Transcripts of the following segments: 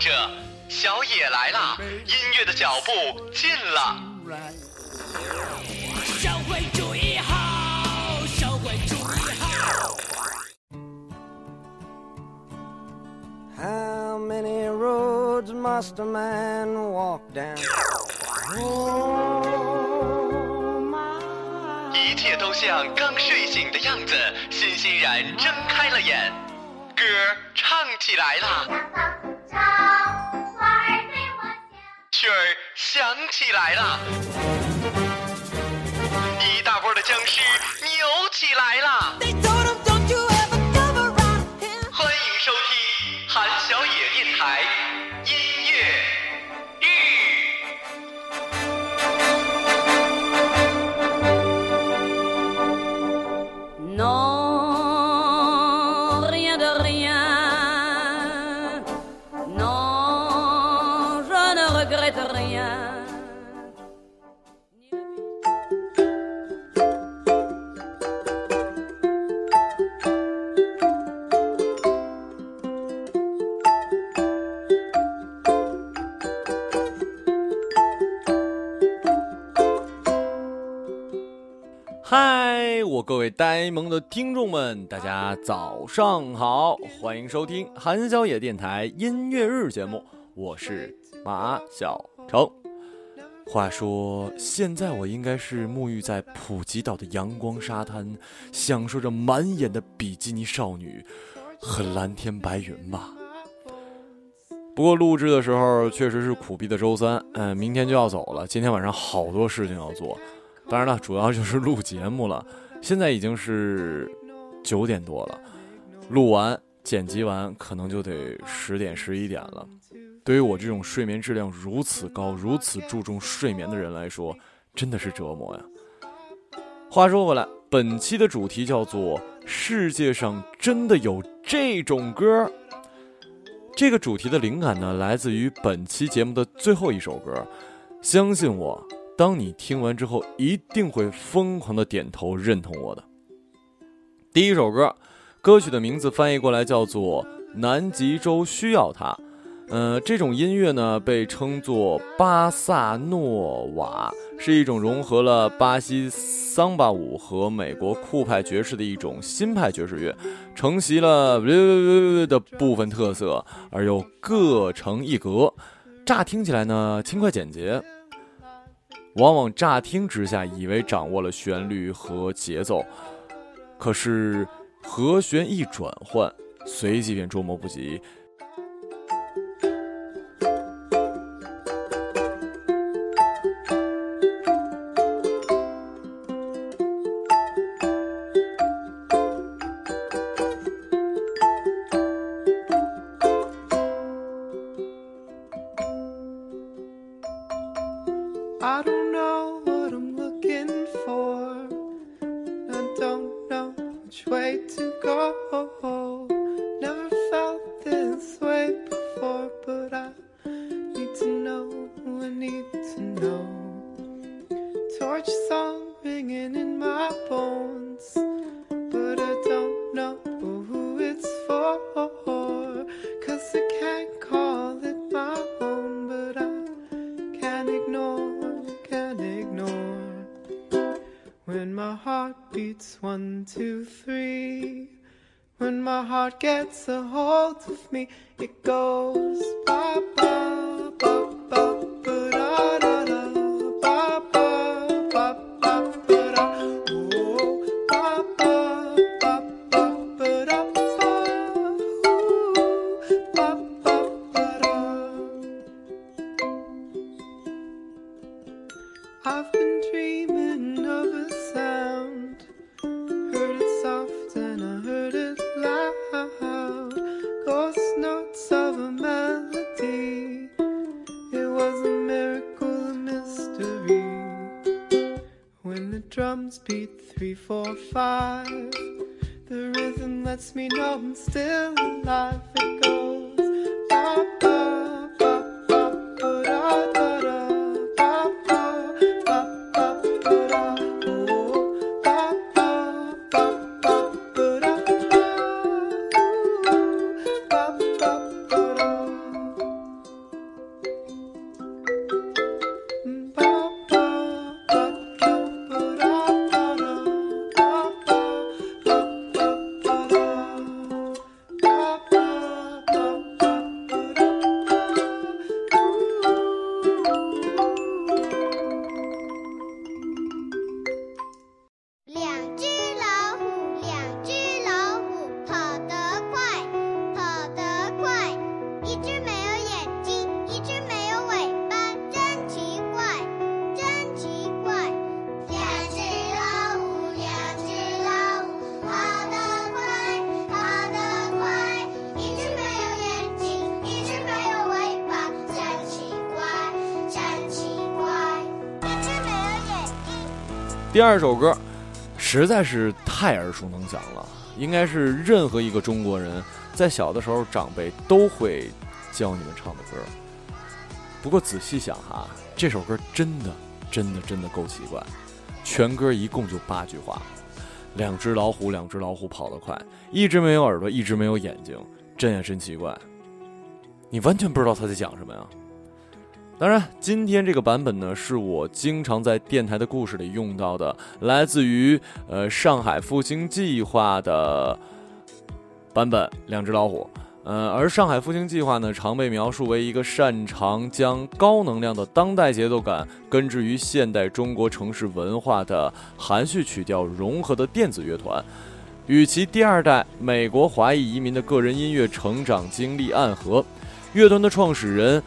着，小野来了，音乐的脚步近了。社会主义好，社会主义好。How many roads must a man walk down? Oh, 一切都像刚睡醒的样子，欣欣然睁开了眼，歌唱起来了，雪儿对我笑。曲儿响起来了，一大波的僵尸扭起来了。呆萌的听众们，大家早上好，欢迎收听韩小野电台音乐日节目，我是马小成。话说，现在我应该是沐浴在普吉岛的阳光沙滩，享受着满眼的比基尼少女和蓝天白云吧。不过录制的时候确实是苦逼的周三，嗯，明天就要走了，今天晚上好多事情要做。当然了，主要就是录节目了。现在已经是九点多了，录完剪辑完可能就得十点十一点了。对于我这种睡眠质量如此高、如此注重睡眠的人来说，真的是折磨呀。话说回来，本期的主题叫做“世界上真的有这种歌”。这个主题的灵感呢，来自于本期节目的最后一首歌。相信我，当你听完之后，一定会疯狂的点头认同我的。第一首歌，歌曲的名字翻译过来叫做《南极洲需要它》。呃，这种音乐呢被称作巴萨诺瓦，是一种融合了巴西桑巴舞和美国酷派爵士的一种新派爵士乐，承袭了的部分特色，而又各成一格。乍听起来呢轻快简洁，往往乍听之下以为掌握了旋律和节奏，可是和弦一转换，随即便捉摸不及。Way to go. I've been dreaming of a sound. Heard it soft and I heard it loud. Ghost notes of a melody. It was a miracle, a mystery. When the drums beat 第二首歌实在是太耳熟能详了，应该是任何一个中国人在小的时候长辈都会教你们唱的歌。不过仔细想哈，这首歌真的真的真的够奇怪，全歌一共就八句话。两只老虎，两只老虎跑得快，一只没有耳朵，一只没有眼睛，真也真奇怪。你完全不知道他在讲什么呀。当然，今天这个版本呢，是我经常在电台的故事里用到的，来自于呃上海复兴计划的版本《两只老虎》。呃，而上海复兴计划呢，常被描述为一个擅长将高能量的当代节奏感根植于现代中国城市文化的含蓄曲调融合的电子乐团。与其第二代美国华裔移民的个人音乐成长经历暗合，乐团的创始人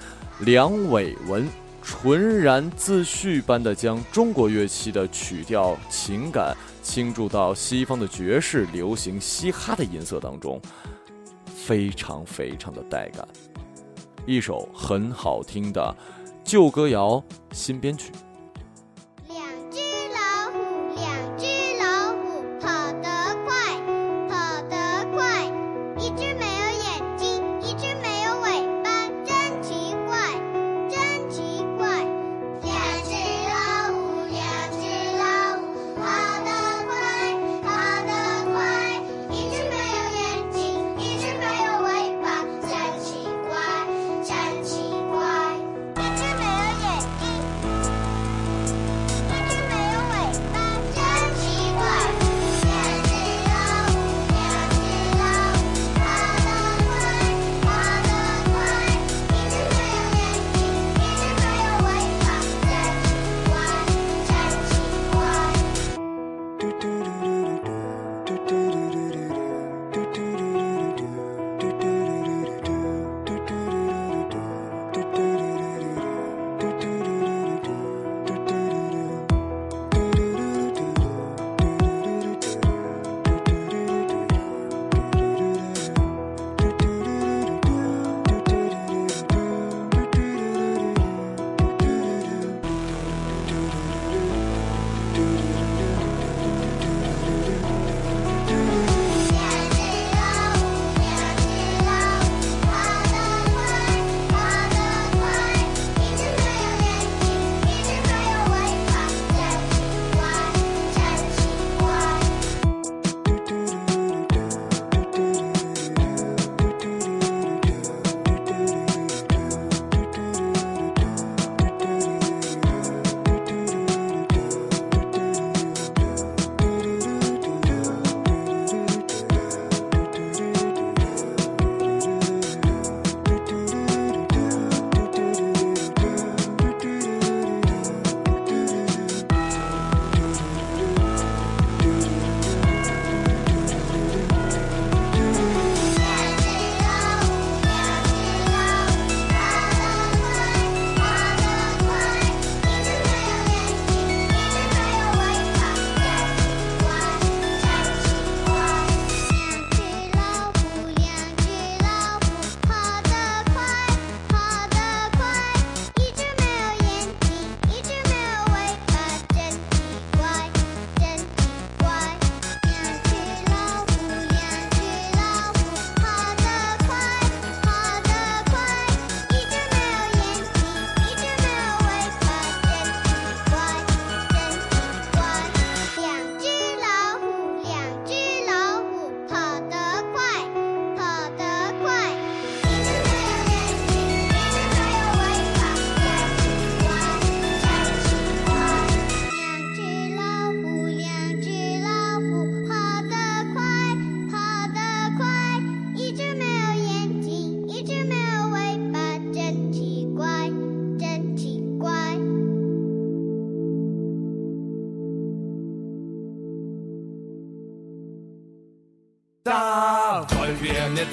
梁伟文纯然自叙般的将中国乐器的曲调情感倾注到西方的爵士、流行、嘻哈的音色当中。非常非常的带感，一首很好听的旧歌谣新编曲。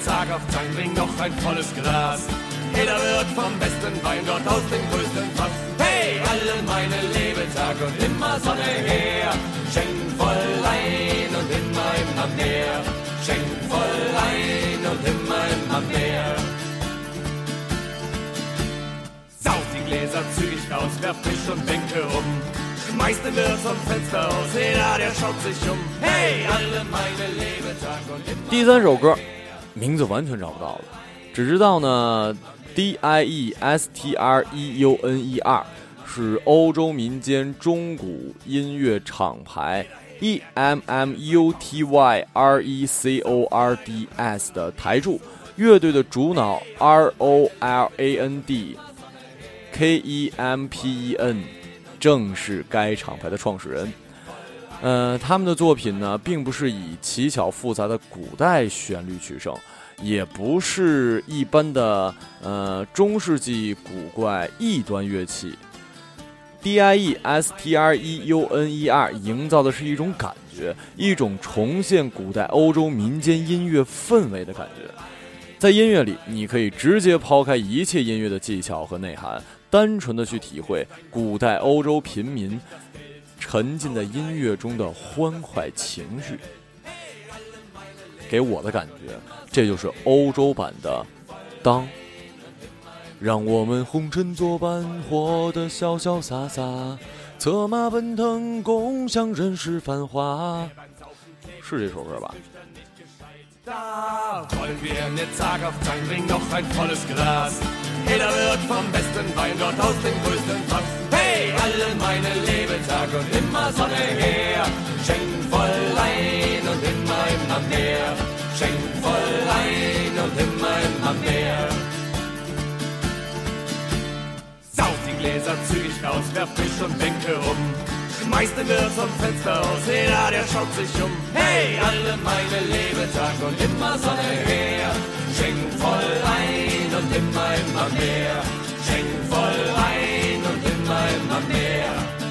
wir mit Zaghaft sein, bring noch ein volles Glas. Jeder wird vom besten Wein dort aus dem größten Fass. Hey, alle meine Lebetag und immer Sonne her. Schenk voll ein und immer, immer mehr. Schenk voll ein und immer, immer mehr. Sauf die Gläser zügig aus, werf Tisch und Bänke um. Meiste wird vom Fenster aus, jeder der schaut sich um. Hey, alle meine Lebenstage und immer 第三首歌 名字完全找不到了，只知道呢，D I E S T R E U N E R 是欧洲民间中古音乐厂牌 E M M U T Y R E C O R D S 的台柱，乐队的主脑 R O L A N D K E M P E N 正是该厂牌的创始人。呃，他们的作品呢，并不是以奇巧复杂的古代旋律取胜，也不是一般的呃中世纪古怪异端乐器。D I E S T R E U N E R 营造的是一种感觉，一种重现古代欧洲民间音乐氛围的感觉。在音乐里，你可以直接抛开一切音乐的技巧和内涵，单纯的去体会古代欧洲平民沉浸在音乐中的欢快情绪。给我的感觉，这就是欧洲版的《当》。让我们红尘作伴，活得潇潇洒洒，策马奔腾，共享人世繁华。是这首歌吧？Alle meine Lebenstage und immer Sonne her. Schenk voll ein und immer, immer mehr. Schenk voll ein und immer, immer mehr. Sauf die Gläser zügig aus, werf Fisch und Bänke um. Schmeißt den Wirt vom Fenster aus, jeder der schaut sich um. Hey, alle meine Lebenstage und immer Sonne her. Schenk voll ein und immer, immer mehr. Schenk voll ein immer, immer mehr.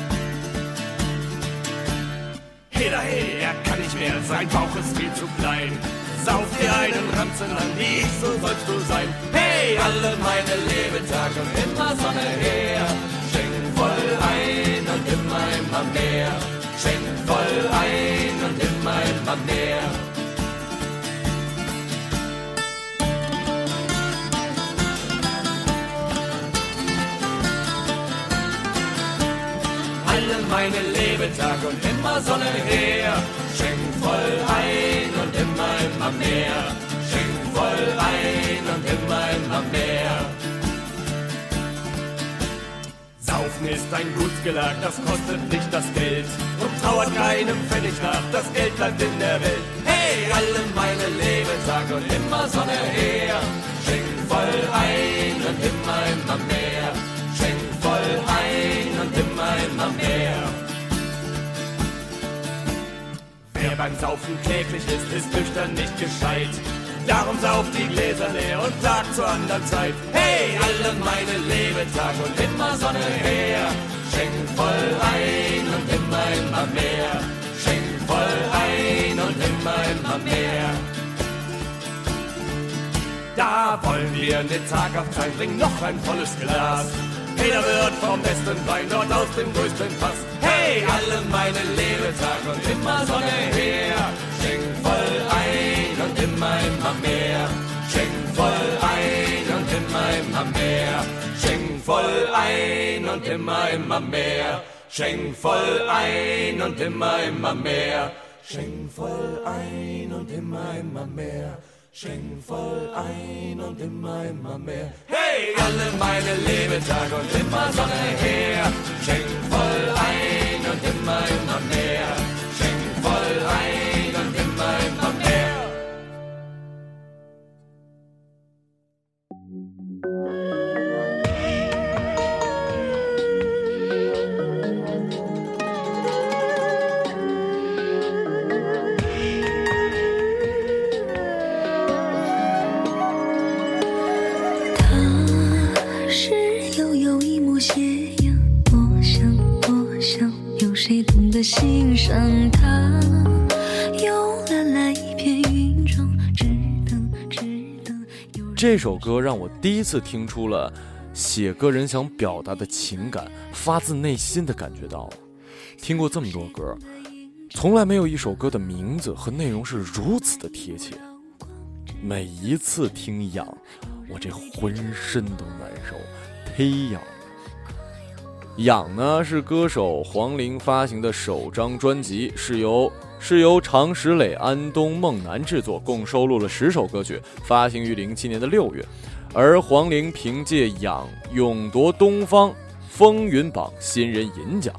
Hey, er kann nicht mehr, sein Bauch ist viel zu klein. Sauf dir einen Ranzen an, wie ich, so sollst du sein. Hey, alle meine Lebenstage immer Sonne her. Schenk voll ein und immer, immer mehr. Schenk voll ein und immer, immer mehr. Meine Lebenstage und immer Sonne her. Schenk voll ein und immer, immer mehr. Schenk voll ein und immer, immer mehr. Saufen ist ein Gutsgelag, das kostet nicht das Geld und trauert keinem Pfennig nach, das Geld bleibt in der Welt. Hey, alle meine Lebenstage und immer Sonne her. Schenk voll ein und immer, immer mehr. Schenk voll ein und immer, immer mehr. Wer beim Saufen kläglich ist, ist nüchtern nicht gescheit. Darum sauft die Gläser leer und sagt zur anderen Zeit. Hey, alle meine Lebenstage und immer Sonne her. Schenk voll ein und immer, immer mehr. Schenk voll ein und immer, immer mehr. Da wollen wir eine zaghaft sein, bring noch ein volles Glas. Jeder wird vom besten Wein dort aus dem größten Fass. Hey, alle meine Lebenstage und immer Sonne her. Schenk voll ein und immer, immer mehr. Schenk voll ein und immer, immer mehr. Schenk voll ein und immer, immer mehr. Schenk voll ein und immer, immer mehr. Schenk voll ein und immer, immer mehr. Schenk voll ein und immer, immer mehr. Hey, alle meine Lebenstage und immer Sonne her. Schenk voll ein und immer, immer mehr. 斜阳，我想，我想，有谁懂得欣赏他？有蓝蓝一片云中，只等，只等有这首歌让我第一次听出了写歌人想表达的情感，发自内心的感觉到了。听过这么多歌，从来没有一首歌的名字和内容是如此的贴切。每一次听痒，我这浑身都难受，忒痒。痒呢是歌手黄龄发行的首张专辑是由是由常石磊安东孟楠制作共收录了十首歌曲发行于零七年的六月。而黄龄凭借痒勇夺东方风云榜新人银奖。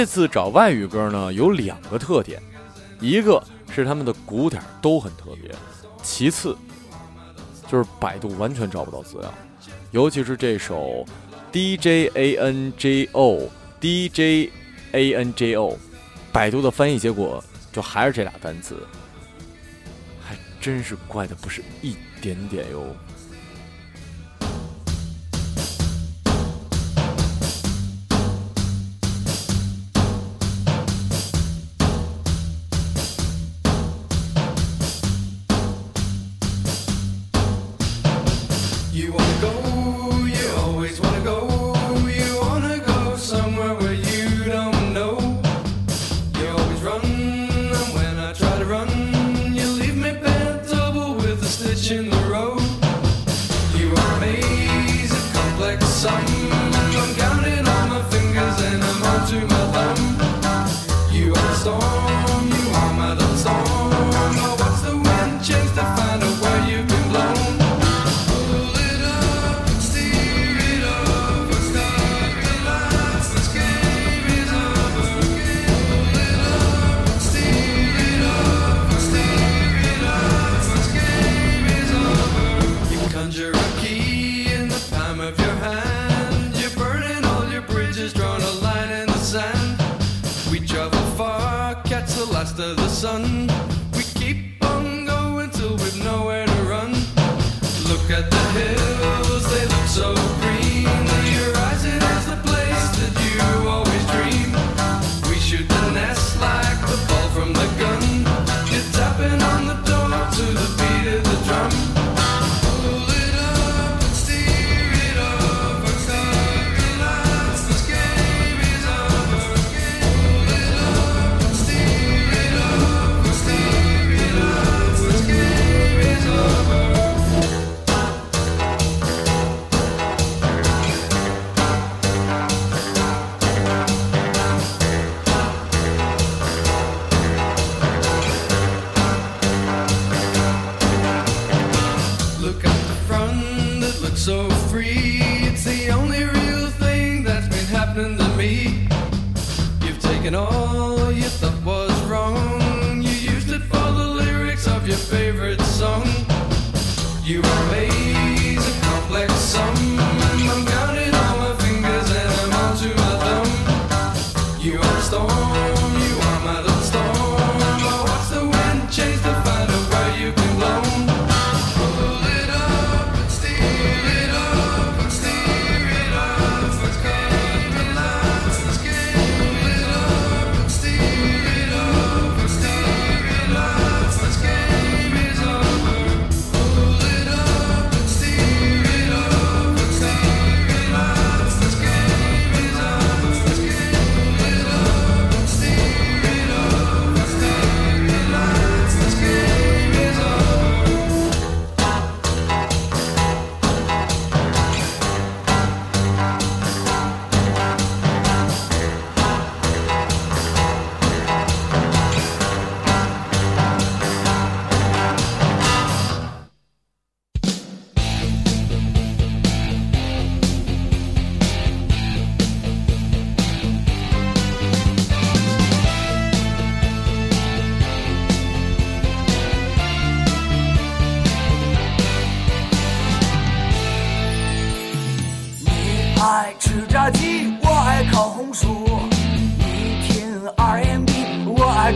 这次找外语歌呢有两个特点一个是他们的鼓点都很特别其次就是百度完全找不到资料尤其是这首 djangodjango 百度的翻译结果就还是这俩单词还真是怪的不是一点点哟。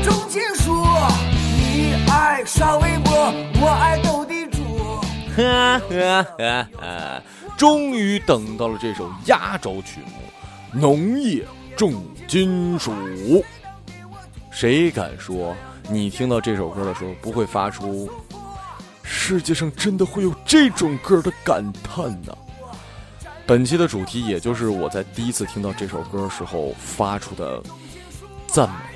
重金属；你爱刷微博，我爱斗地主。哈哈哈哈！终于等到了这首压轴曲目《农业重金属》。谁敢说你听到这首歌的时候不会发出“世界上真的会有这种歌”的感叹呢？本期的主题，也就是我在第一次听到这首歌时候发出的赞美，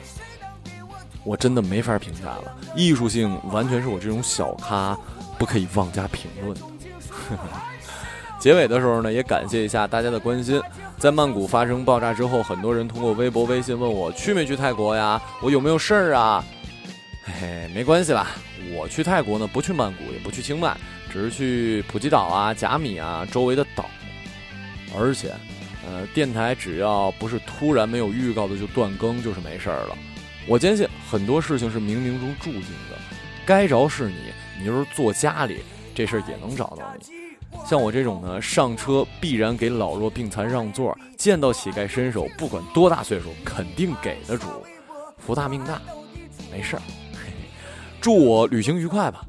我真的没法评价了。艺术性完全是我这种小咖不可以妄加评论的。结尾的时候呢，也感谢一下大家的关心。在曼谷发生爆炸之后，很多人通过微博、微信问我去没去泰国呀，我有没有事儿啊？嘿嘿，没关系啦，我去泰国呢，不去曼谷，也不去清迈，只是去普吉岛啊、甲米啊周围的岛。而且，呃，电台只要不是突然没有预告的就断更，就是没事儿了。我坚信很多事情是冥冥中注定的，该着是你，你就是坐家里，这事儿也能找到你。像我这种呢，上车必然给老弱病残让座，见到乞丐伸手，不管多大岁数，肯定给的主，福大命大，没事儿。祝我旅行愉快吧。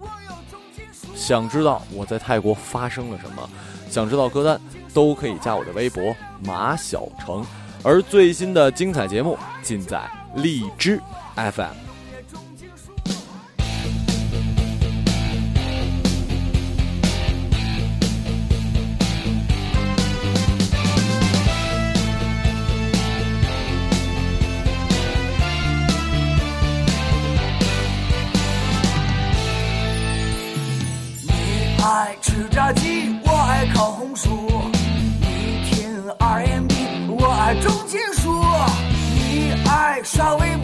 想知道我在泰国发生了什么，想知道歌单，都可以加我的微博马小成。而最新的精彩节目尽在荔枝 FM。你爱吃炸鸡，我爱烤红薯；你听 R&B，我爱重金属；你爱刷微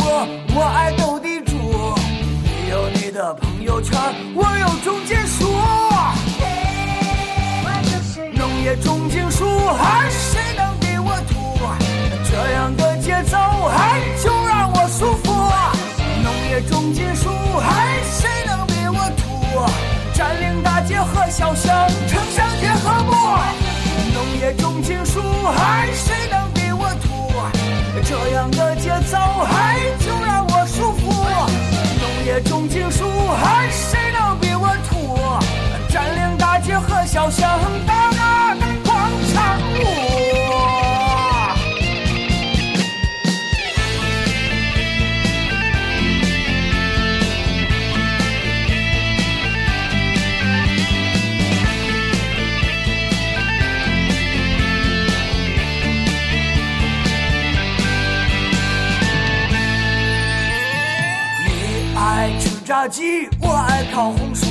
我有重金属。农业重金属，还谁能比我土？这样的节奏，还就让我舒服。农业重金属，还谁能比我土？占领大街和小巷，城乡结合部。农业重金属，还谁能比我土？这样的节奏，还就让我舒服。也种情树，还谁能比我土？占领大街和小巷，打打广场舞。鸡，我爱烤红薯。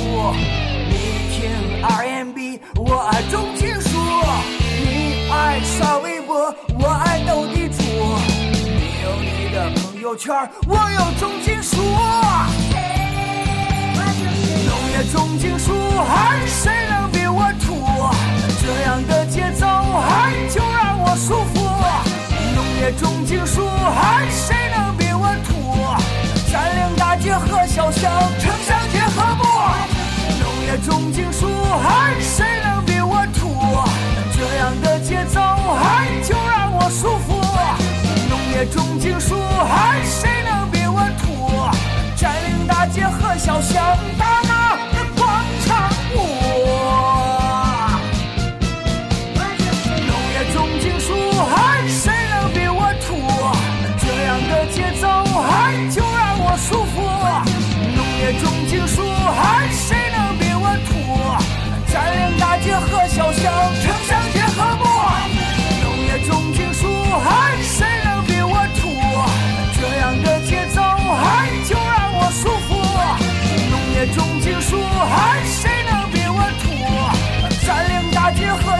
你听 R&B，我爱重金属。你爱刷微博，我爱斗地主。你有你的朋友圈，我有重金属。农业重金属，还谁能比我土？这样的节奏，还就让我舒服。农业重金属，还谁能比我土？占领大街和小巷，城乡结合部，农业重金属，哎，谁能比我土？这样的节奏，哎，就让我舒服。农业重金属，哎，谁能比我土？占领大街和小巷。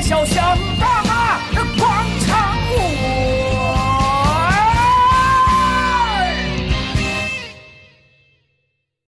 小夏